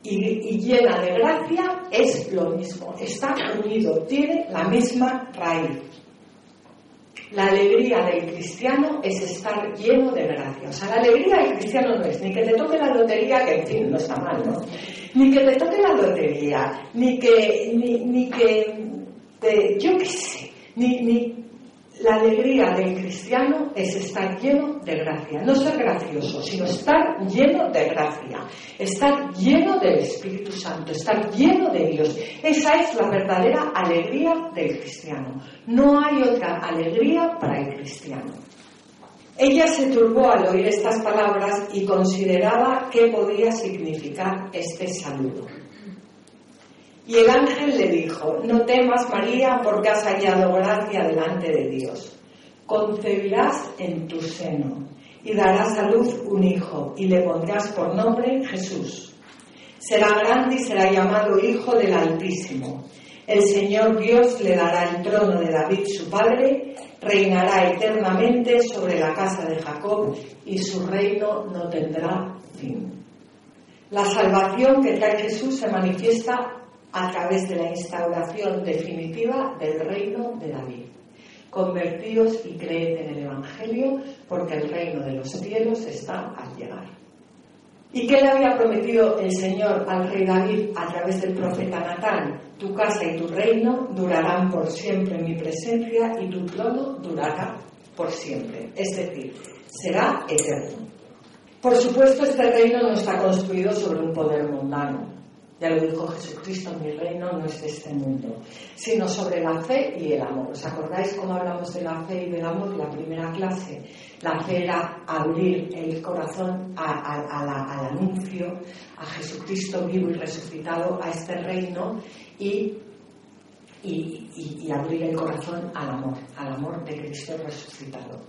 y, llena de gracia es lo mismo, está unido, tiene la misma raíz. La alegría del cristiano es estar lleno de gracia. O sea, la alegría del cristiano no es ni que te toque la lotería, que en fin, no está mal, ¿no? Ni que te toque la lotería, ni que, ni, que te, yo qué sé, ni, ni la alegría del cristiano es estar lleno de gracia, no ser gracioso, sino estar lleno de gracia, estar lleno del Espíritu Santo, estar lleno de Dios. Esa es la verdadera alegría del cristiano. No hay otra alegría para el cristiano. Ella se turbó al oír estas palabras y consideraba qué podía significar este saludo. Y el ángel le dijo, no temas María porque has hallado gracia delante de Dios. Concebirás en tu seno y darás a luz un hijo y le pondrás por nombre Jesús. Será grande y será llamado Hijo del Altísimo. El Señor Dios le dará el trono de David su padre, reinará eternamente sobre la casa de Jacob y su reino no tendrá fin. La salvación que trae Jesús se manifiesta a través de la instauración definitiva del reino de David. Convertíos y creed en el Evangelio, porque el reino de los cielos está al llegar. ¿Y qué le había prometido el Señor al rey David a través del profeta Natán? Tu casa y tu reino durarán por siempre en mi presencia y tu trono durará por siempre. Es decir, será eterno. Por supuesto, este reino no está construido sobre un poder mundano Ya lo dijo Jesucristo, mi reino no es de este mundo, sino sobre la fe y el amor. ¿Os acordáis cómo hablamos de la fe y del amor en la primera clase? La fe era abrir el corazón al anuncio, a Jesucristo vivo y resucitado, a este reino y, y abrir el corazón al amor, al amor de Cristo resucitado.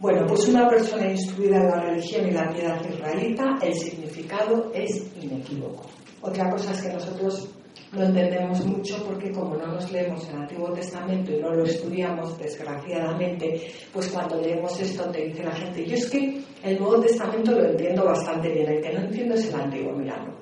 Bueno, pues una persona instruida en la religión y la piedad israelita, el significado es inequívoco. Otra cosa es que nosotros no entendemos mucho porque como no nos leemos el Antiguo Testamento y no lo estudiamos, desgraciadamente, pues cuando leemos esto te dice la gente, yo es que el Nuevo Testamento lo entiendo bastante bien, el que no entiendo es el Antiguo, mirando.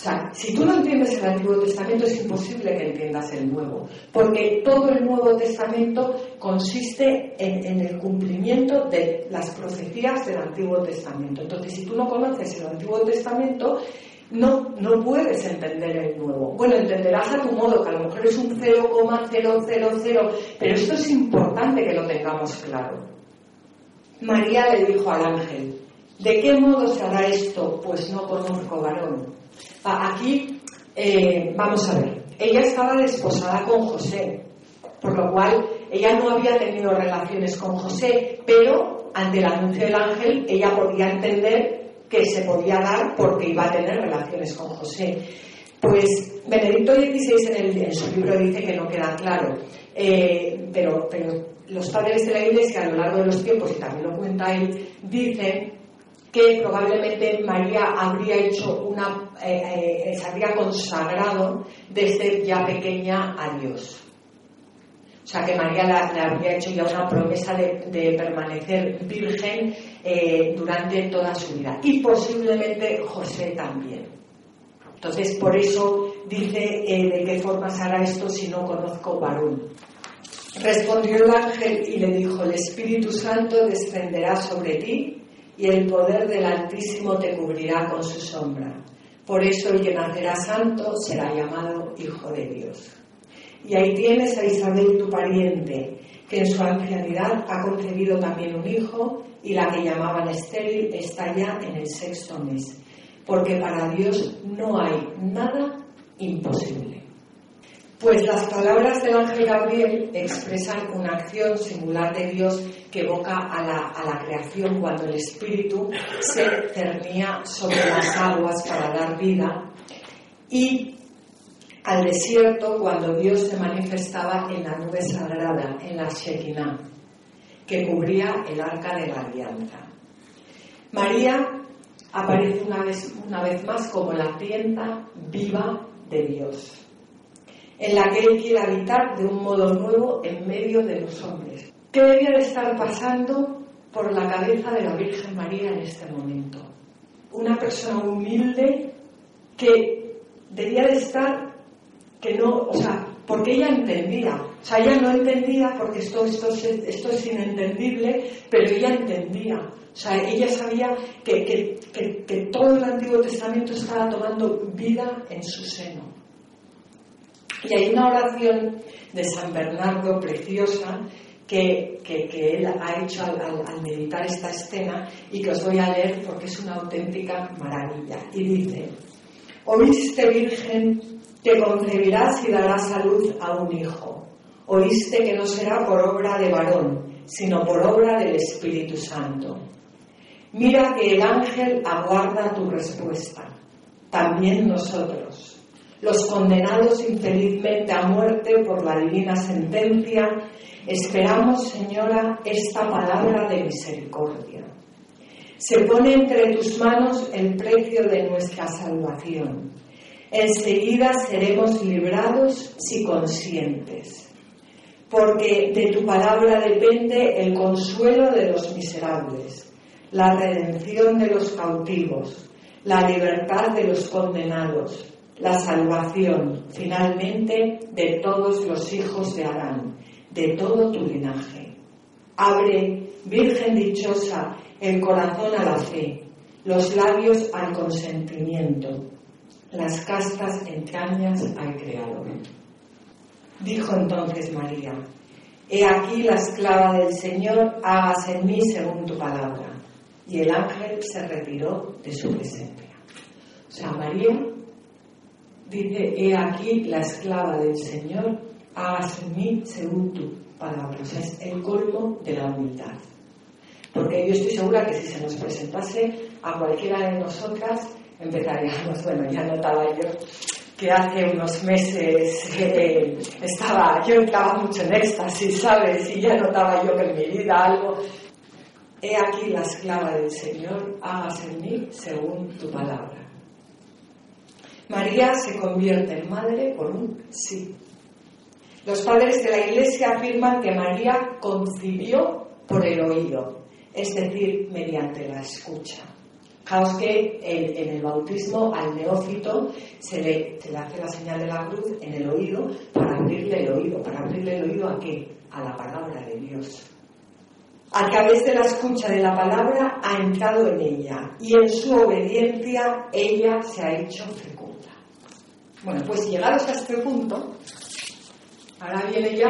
O sea, si tú no entiendes el Antiguo Testamento es imposible que entiendas el Nuevo, porque todo el Nuevo Testamento consiste en, en, el cumplimiento de las profecías del Antiguo Testamento. Entonces, si tú no conoces el Antiguo Testamento, no, no puedes entender el nuevo. Bueno, entenderás a tu modo, que a lo mejor es un 0,000, pero esto es importante que lo tengamos claro. María le dijo al ángel, ¿de qué modo se hará esto? Pues no conozco varón. Aquí, eh, vamos a ver, ella estaba desposada con José, por lo cual ella no había tenido relaciones con José, pero ante el anuncio del ángel ella podía entender que se podía dar porque iba a tener relaciones con José. Pues Benedicto XVI en, su libro dice que no queda claro, eh, pero, los padres de la Iglesia a lo largo de los tiempos, y también lo cuenta él, dicen que probablemente María habría hecho una, eh, eh, se habría consagrado desde ya pequeña a Dios. O sea que María le habría hecho ya una promesa de, permanecer virgen eh, durante toda su vida. Y posiblemente José también. Entonces, por eso dice eh, de qué forma se hará esto si no conozco varón. Respondió el ángel y le dijo, el Espíritu Santo descenderá sobre ti y el poder del Altísimo te cubrirá con su sombra. Por eso el que nacerá santo será llamado Hijo de Dios. Y ahí tienes a Isabel, tu pariente, que en su ancianidad ha concebido también un hijo, y la que llamaban estéril está ya en el sexto mes, porque para Dios no hay nada imposible. Pues las palabras del ángel Gabriel expresan una acción singular de Dios que evoca a la, a la creación cuando el Espíritu se cernía sobre las aguas para dar vida y al desierto cuando Dios se manifestaba en la nube sagrada, en la Shekinah, que cubría el arca de la alianza. María aparece una vez, una vez más como la tienda viva de Dios, en la que Él quiere habitar de un modo nuevo en medio de los hombres. ¿Qué debía de estar pasando por la cabeza de la Virgen María en este momento? Una persona humilde que debía de estar que no, o sea, porque ella entendía, o sea, ella no entendía porque esto, esto, esto es inentendible, pero ella entendía, o sea, ella sabía que, que, que, todo el Antiguo Testamento estaba tomando vida en su seno. Y hay una oración de San Bernardo preciosa que, que, él ha hecho al, al, meditar esta escena y que os voy a leer porque es una auténtica maravilla. Y dice, oíste Virgen que concebirás y darás a luz a un hijo. Oíste que no será por obra de varón, sino por obra del Espíritu Santo. Mira que el ángel aguarda tu respuesta. También nosotros, los condenados infelizmente a muerte por la divina sentencia, esperamos, Señora, esta palabra de misericordia. Se pone entre tus manos el precio de nuestra salvación enseguida seremos librados si conscientes, porque de tu palabra depende el consuelo de los miserables, la redención de los cautivos, la libertad de los condenados, la salvación, finalmente, de todos los hijos de Adán, de todo tu linaje. Abre, Virgen dichosa, el corazón a la fe, los labios al consentimiento las castas entrañas al Creador. Dijo entonces María, He aquí la esclava del Señor, hágase en mí según tu palabra. Y el ángel se retiró de su presencia. O sea, María Dice, he aquí la esclava del Señor, hágase en mí según tu palabra. O sea, es el colmo de la humildad. Porque yo estoy segura que si se nos presentase a cualquiera de nosotras, empezaríamos, bueno, ya notaba yo que hace unos meses eh, estaba, yo estaba mucho en éxtasis, ¿sabes? Y ya notaba yo que en mi vida algo. He aquí la esclava del Señor, hágase en mí según tu palabra. María se convierte en madre por un sí. Los padres de la Iglesia afirman que María concibió por el oído, es decir, mediante la escucha. Fijaos que en, el bautismo al neófito se le, se le, hace la señal de la cruz en el oído para abrirle el oído. ¿Para abrirle el oído a qué? A la palabra de Dios. A través de la escucha de la palabra ha entrado en ella y en su obediencia ella se ha hecho fecunda. Bueno, pues llegados a este punto, ahora viene ya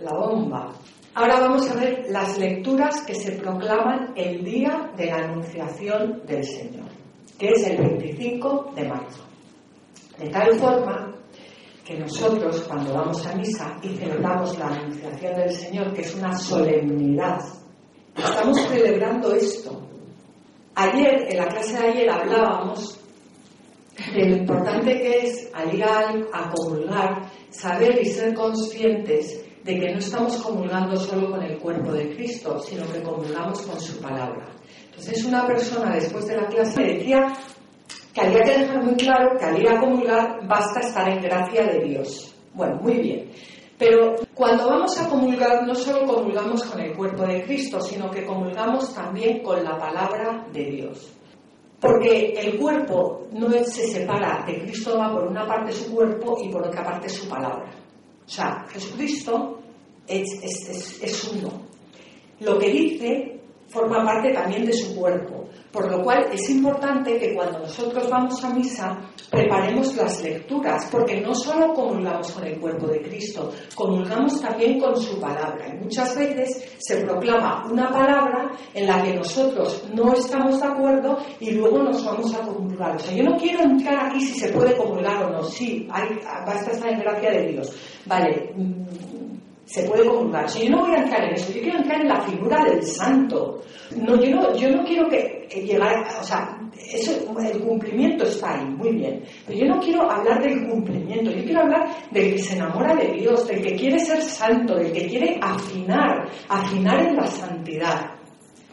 la bomba. Ahora vamos a ver las lecturas que se proclaman el día de la Anunciación del Señor, que es el 25 de marzo. De tal forma que nosotros cuando vamos a misa y celebramos la Anunciación del Señor, que es una solemnidad, estamos celebrando esto. Ayer, en la clase de ayer, hablábamos de lo importante que es al ir a, comulgar, saber y ser conscientes de que no estamos comulgando solo con el cuerpo de Cristo, sino que comulgamos con su palabra. Entonces una persona después de la clase decía que había que dejar muy claro que al ir a comulgar basta estar en gracia de Dios. Bueno, muy bien. Pero cuando vamos a comulgar no solo comulgamos con el cuerpo de Cristo, sino que comulgamos también con la palabra de Dios. Porque el cuerpo no se separa de Cristo, va por una parte su cuerpo y por otra parte su palabra. O sea, Jesucristo es, es, uno. Lo que dice forma parte también de su cuerpo. Por lo cual es importante que cuando nosotros vamos a misa preparemos las lecturas, porque no solo comulgamos con el cuerpo de Cristo, comulgamos también con su palabra. Y muchas veces se proclama una palabra en la que nosotros no estamos de acuerdo y luego nos vamos a comulgar. O sea, yo no quiero entrar aquí si se puede comulgar o no. Sí, hay, basta estar en gracia de Dios. Vale, se puede comulgar. Si yo no voy a entrar en eso, yo quiero entrar en la figura del santo. No, yo, no, yo no quiero que, llegar, o sea, eso, el cumplimiento está ahí, muy bien. Pero yo no quiero hablar del cumplimiento, yo quiero hablar del que se enamora de Dios, del que quiere ser santo, del que quiere afinar, afinar en la santidad.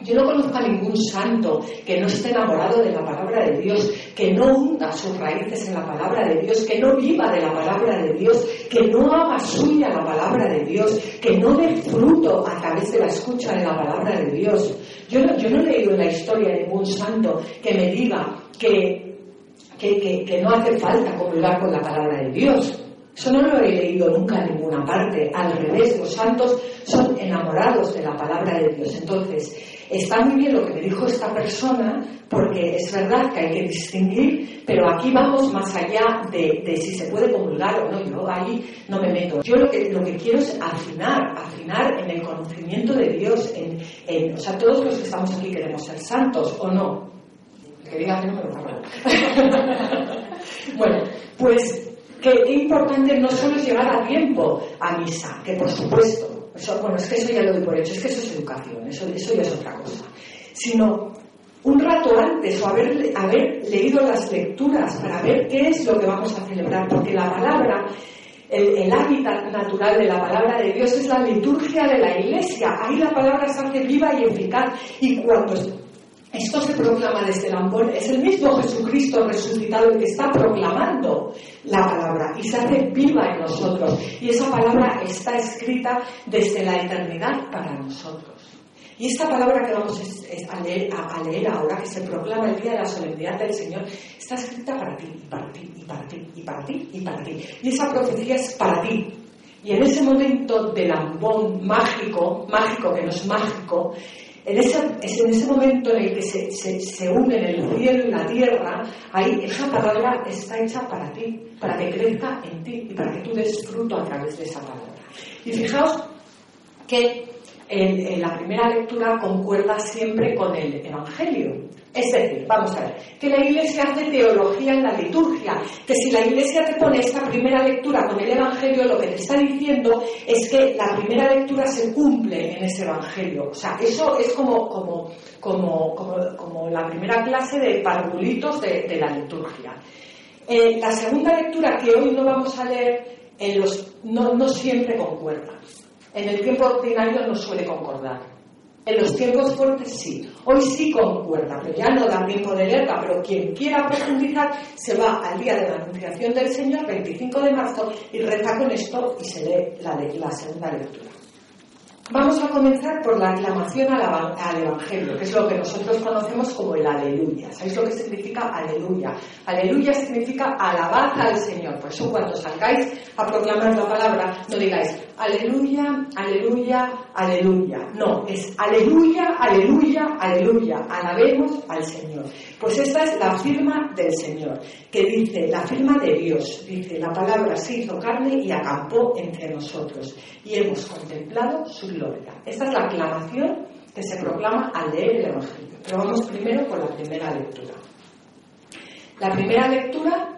Yo no conozco a ningún santo que no esté enamorado de la palabra de Dios, que no hunda sus raíces en la palabra de Dios, que no viva de la palabra de Dios, que no haga suya la palabra de Dios, que no dé fruto a través de la escucha de la palabra de Dios. Yo no, yo no he leído en la historia de ningún santo que me diga que, que, que no hace falta comulgar con la palabra de Dios. Eso no lo he leído nunca en ninguna parte. Al revés, los santos son enamorados de la palabra de Dios. Entonces, Está muy bien lo que me dijo esta persona, porque es verdad que hay que distinguir, pero aquí vamos más allá de, si se puede comulgar o no. Yo ahí no me meto. Yo lo que, quiero es afinar, afinar en el conocimiento de Dios. En, o sea, todos los que estamos aquí queremos ser santos o no. que diga que no me lo [LAUGHS] Bueno, pues que importante no solo es llegar a tiempo a misa, que por supuesto bueno, es que eso ya lo doy por hecho, es que eso es educación, eso, eso ya es otra cosa. Sino un rato antes o haber, haber leído las lecturas para ver qué es lo que vamos a celebrar, porque la palabra, el, el, hábitat natural de la palabra de Dios es la liturgia de la iglesia. Ahí la palabra se hace viva y eficaz. Y cuando esto se proclama desde el ambón, es el mismo Jesucristo resucitado el que está proclamando la palabra y se hace viva en nosotros. Y esa palabra está escrita desde la eternidad para nosotros. Y esta palabra que vamos a leer, a leer, ahora, que se proclama el día de la solemnidad del Señor, está escrita para ti, y para ti, y para ti, y para ti, y para ti. Y esa profecía es para ti. Y en ese momento del ambón mágico, mágico que no es mágico, en ese, en ese momento en el que se, se, se unen el cielo y la tierra, ahí esa palabra está hecha para ti, para que crezca en ti y para que tú des fruto a través de esa palabra. Y fijaos que en, la primera lectura concuerda siempre con el Evangelio, Es decir, vamos a ver, que la Iglesia hace teología en la liturgia, que si la Iglesia te pone esta primera lectura con el Evangelio, lo que te está diciendo es que la primera lectura se cumple en ese Evangelio. O sea, eso es como, como, como, como, la primera clase de parvulitos de, la liturgia. Eh, la segunda lectura que hoy no vamos a leer en no, no siempre concuerda. En el tiempo ordinario no suele concordar. En los tiempos fuertes sí. Hoy sí concuerda, pero ya no da tiempo de leerla. Pero quien quiera profundizar se va al día de la Anunciación del Señor, 25 de marzo, y reza con esto y se lee la, segunda lectura. Vamos a comenzar por la aclamación al, Evangelio, que es lo que nosotros conocemos como el aleluya. ¿Sabéis lo que significa aleluya? Aleluya significa alabanza al Señor. Por eso cuando salgáis a proclamar la palabra, no digáis aleluya, aleluya, aleluya. No, es aleluya, aleluya, aleluya. Alabemos al Señor. Pues esta es la firma del Señor, que dice, la firma de Dios, dice, la palabra se hizo carne y acampó entre nosotros, y hemos contemplado su gloria. Esta es la aclamación que se proclama al leer el Evangelio. Pero vamos primero con la primera lectura. La primera lectura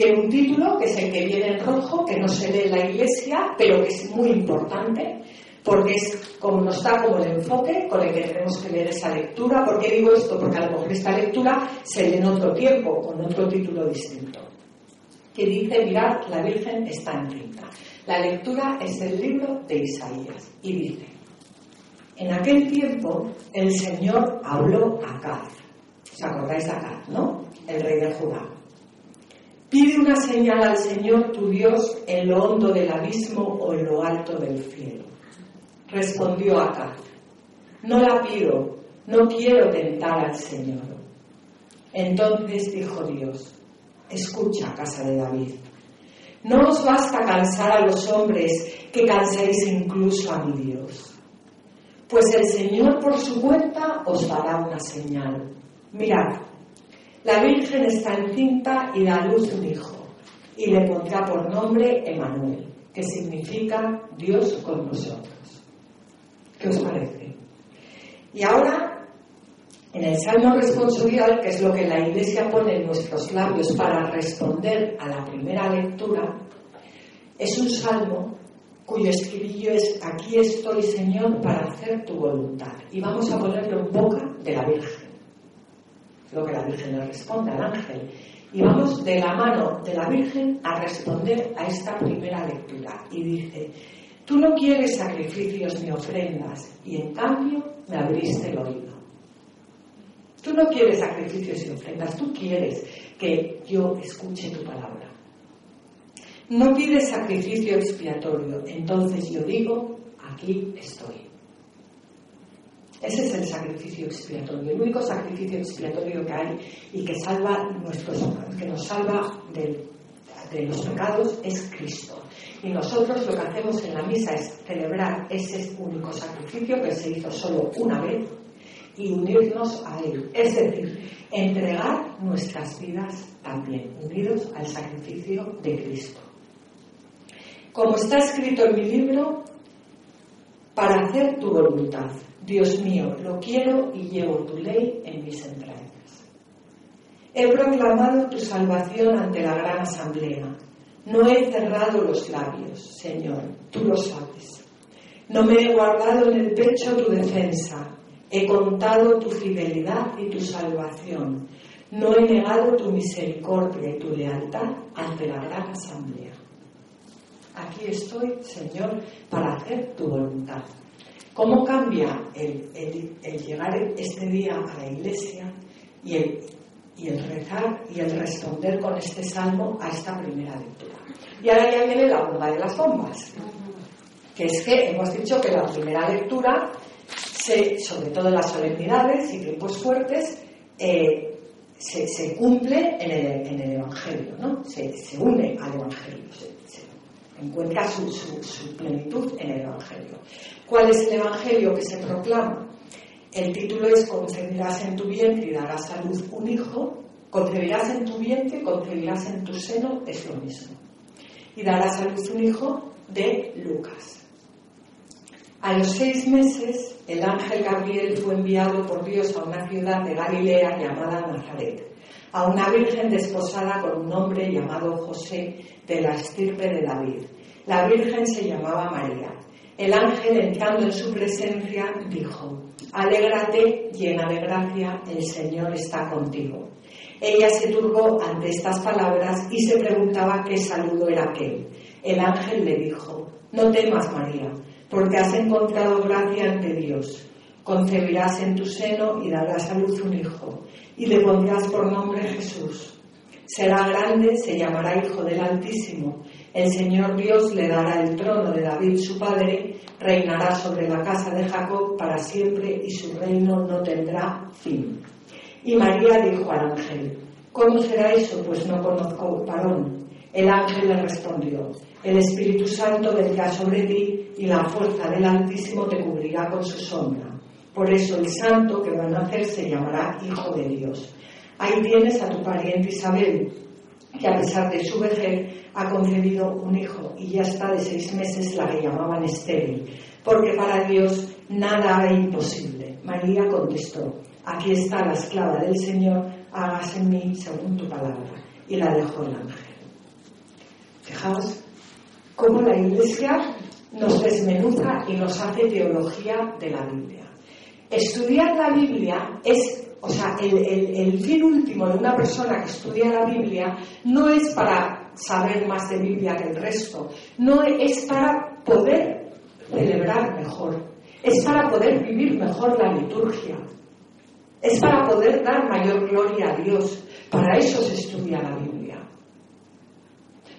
tiene un título que es el que viene en rojo, que no se lee en la iglesia, pero que es muy importante, porque es como nos da como el enfoque con el que tenemos que leer esa lectura. ¿Por qué digo esto? Porque a lo mejor esta lectura se lee en otro tiempo, con otro título distinto, que dice, mirad, la Virgen está encinta. La lectura es del libro de Isaías y dice, en aquel tiempo el Señor habló a Caz. ¿Os acordáis de Caz, no? El rey de Judá. Pide una señal al Señor tu Dios en lo hondo del abismo o en lo alto del cielo respondió Acá, no la pido, no quiero tentar al Señor. Entonces dijo Dios, escucha, casa de David, no os basta cansar a los hombres que canséis incluso a mi Dios. Pues el Señor por su cuenta os dará una señal. Mirad, la Virgen está encinta y da luz un hijo, y le pondrá por nombre Emanuel, que significa Dios con nosotros. ¿Qué os parece? Y ahora, en el Salmo responsorial, que es lo que la Iglesia pone en nuestros labios para responder a la primera lectura, es un salmo cuyo escribillo es Aquí estoy, Señor, para hacer tu voluntad. Y vamos a ponerlo en boca de la Virgen. Lo que la Virgen le responde al ángel. Y vamos de la mano de la Virgen a responder a esta primera lectura. Y dice, Tú no quieres sacrificios ni ofrendas y en cambio me abriste el oído. Tú no quieres sacrificios y ofrendas, tú quieres que yo escuche tu palabra. No pides sacrificio expiatorio, entonces yo digo, aquí estoy. Ese es el sacrificio expiatorio, el único sacrificio expiatorio que hay y que salva nuestros, que nos salva de los pecados es Cristo. Y nosotros lo que hacemos en la misa es celebrar ese único sacrificio que se hizo solo una vez y unirnos a él. Es decir, entregar nuestras vidas también, unidos al sacrificio de Cristo. Como está escrito en mi libro, para hacer tu voluntad. Dios mío, lo quiero y llevo tu ley en mis entrañas. He proclamado tu salvación ante la gran asamblea no he cerrado los labios, Señor, tú lo sabes. No me he guardado en el pecho tu defensa. He contado tu fidelidad y tu salvación. No he negado tu misericordia y tu lealtad ante la gran asamblea. Aquí estoy, Señor, para hacer tu voluntad. ¿Cómo cambia el, llegar este día a la iglesia y el y el rezar y el responder con este salmo a esta primera lectura. Y ahora ya viene la bomba de las bombas, que es que hemos dicho que la primera lectura, sobre todo en las solemnidades y tiempos fuertes, eh, se, cumple en el, Evangelio, ¿no? se, une al Evangelio, encuentra su, plenitud en el Evangelio. ¿Cuál es el Evangelio que se proclama? El título es Concebirás en tu vientre y darás a luz un hijo. Concebirás en tu vientre, concebirás en tu seno, es lo mismo. Y darás a luz un hijo de Lucas. A los seis meses, el ángel Gabriel fue enviado por Dios a una ciudad de Galilea llamada Nazaret, a una virgen desposada con un hombre llamado José de la estirpe de David. La virgen se llamaba María. El ángel, entrando en su presencia, dijo, Alégrate, llena de gracia, el Señor está contigo. Ella se turbó ante estas palabras y se preguntaba qué saludo era aquel. El ángel le dijo, No temas, María, porque has encontrado gracia ante Dios. Concebirás en tu seno y darás a luz un hijo, y le pondrás por nombre Jesús. Será grande, se llamará Hijo del Altísimo. El Señor Dios le dará el trono de David su padre, reinará sobre la casa de Jacob para siempre y su reino no tendrá fin. Y María dijo al ángel, ¿cómo será eso? Pues no conozco varón. El ángel le respondió, el Espíritu Santo vendrá sobre ti y la fuerza del Altísimo te cubrirá con su sombra. Por eso el santo que va a nacer se llamará Hijo de Dios. Ahí tienes a tu pariente Isabel, que a pesar de su vejez ha concebido un hijo y ya está de seis meses la que llamaban estéril, porque para Dios nada hay imposible. María contestó, aquí está la esclava del Señor, hágase en mí según tu palabra. Y la dejó el ángel. Fijaos cómo la Iglesia nos desmenuza y nos hace teología de la Biblia. Estudiar la Biblia es, o sea, el, fin último de una persona que estudia la Biblia no es para saber más de Biblia que el resto, no es para poder celebrar mejor, es para poder vivir mejor la liturgia, es para poder dar mayor gloria a Dios. Para eso se estudia la Biblia.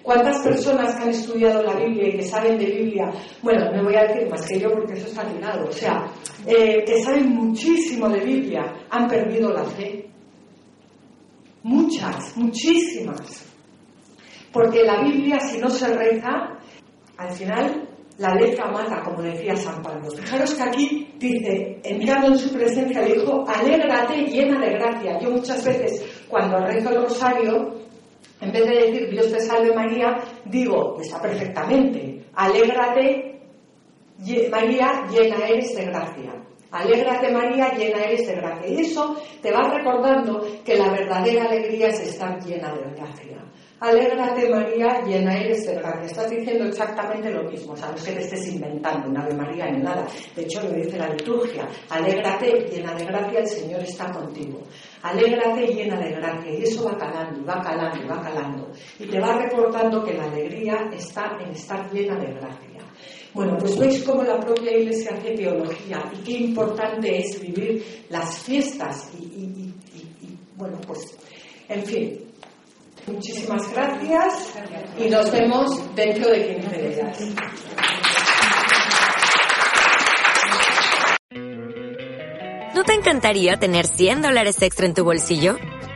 ¿Cuántas personas que han estudiado la Biblia y que saben de Biblia, bueno, no voy a decir más que yo porque eso está tirado, o sea, eh, que saben muchísimo de Biblia, han perdido la fe? Muchas, muchísimas. Porque la Biblia, si no se reza, al final la letra mata, como decía San Pablo. Fijaros que aquí dice, entrando en su presencia, le dijo, alégrate llena de gracia. Yo muchas veces, cuando rezo el rosario, en vez de decir Dios te salve María, digo, está perfectamente, alégrate María, llena eres de gracia. Alégrate María, llena eres de gracia. Y eso te va recordando que la verdadera alegría es estar llena de gracia. Alégrate María, llena eres de gracia. Estás diciendo exactamente lo mismo, o sea, no es que te estés inventando una Ave María ni nada. De hecho, lo dice la liturgia. Alégrate, llena de gracia, el Señor está contigo. Alégrate, llena de gracia. Y eso va calando, va calando, va calando. Y te va recordando que la alegría está en estar llena de gracia. Bueno, pues veis cómo la propia Iglesia hace teología y qué importante es vivir las fiestas y, y bueno, pues, en fin, Muchísimas gracias y nos vemos dentro de 15 días. ¿No te encantaría tener 100 dólares extra en tu bolsillo?